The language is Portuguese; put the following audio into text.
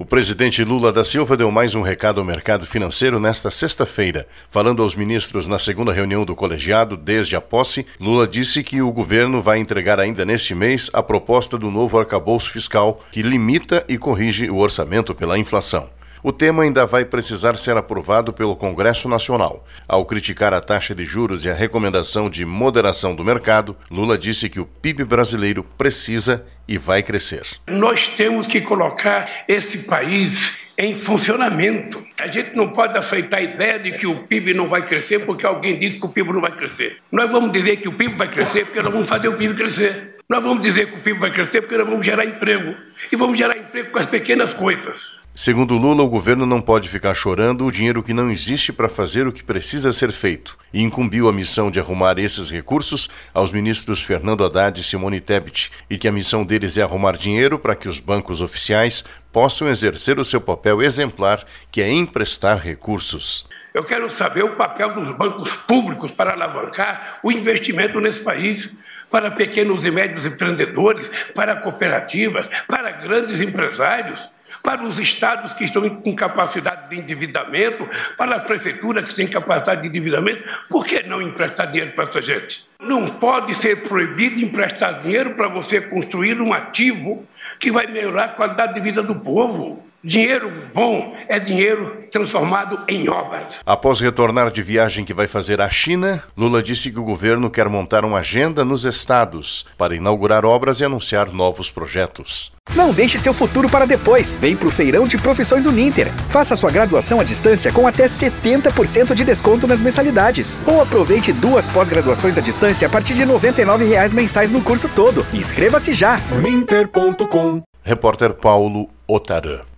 O presidente Lula da Silva deu mais um recado ao mercado financeiro nesta sexta-feira. Falando aos ministros na segunda reunião do colegiado desde a posse, Lula disse que o governo vai entregar ainda neste mês a proposta do novo arcabouço fiscal que limita e corrige o orçamento pela inflação. O tema ainda vai precisar ser aprovado pelo Congresso Nacional. Ao criticar a taxa de juros e a recomendação de moderação do mercado, Lula disse que o PIB brasileiro precisa e vai crescer. Nós temos que colocar esse país em funcionamento. A gente não pode aceitar a ideia de que o PIB não vai crescer porque alguém disse que o PIB não vai crescer. Nós vamos dizer que o PIB vai crescer porque nós vamos fazer o PIB crescer. Nós vamos dizer que o PIB vai crescer porque nós vamos gerar emprego. E vamos gerar emprego com as pequenas coisas. Segundo Lula, o governo não pode ficar chorando o dinheiro que não existe para fazer o que precisa ser feito e incumbiu a missão de arrumar esses recursos aos ministros Fernando Haddad e Simone Tebet e que a missão deles é arrumar dinheiro para que os bancos oficiais possam exercer o seu papel exemplar, que é emprestar recursos. Eu quero saber o papel dos bancos públicos para alavancar o investimento nesse país, para pequenos e médios empreendedores, para cooperativas, para grandes empresários para os estados que estão com capacidade de endividamento, para a prefeitura que tem capacidade de endividamento, por que não emprestar dinheiro para essa gente? Não pode ser proibido emprestar dinheiro para você construir um ativo que vai melhorar a qualidade de vida do povo. Dinheiro bom é dinheiro transformado em obras. Após retornar de viagem que vai fazer à China, Lula disse que o governo quer montar uma agenda nos estados para inaugurar obras e anunciar novos projetos. Não deixe seu futuro para depois. Vem para o Feirão de Profissões Uninter. Faça sua graduação à distância com até 70% de desconto nas mensalidades. Ou aproveite duas pós-graduações à distância a partir de R$ 99 mensais no curso todo. Inscreva-se já. Uninter.com Repórter Paulo Otarã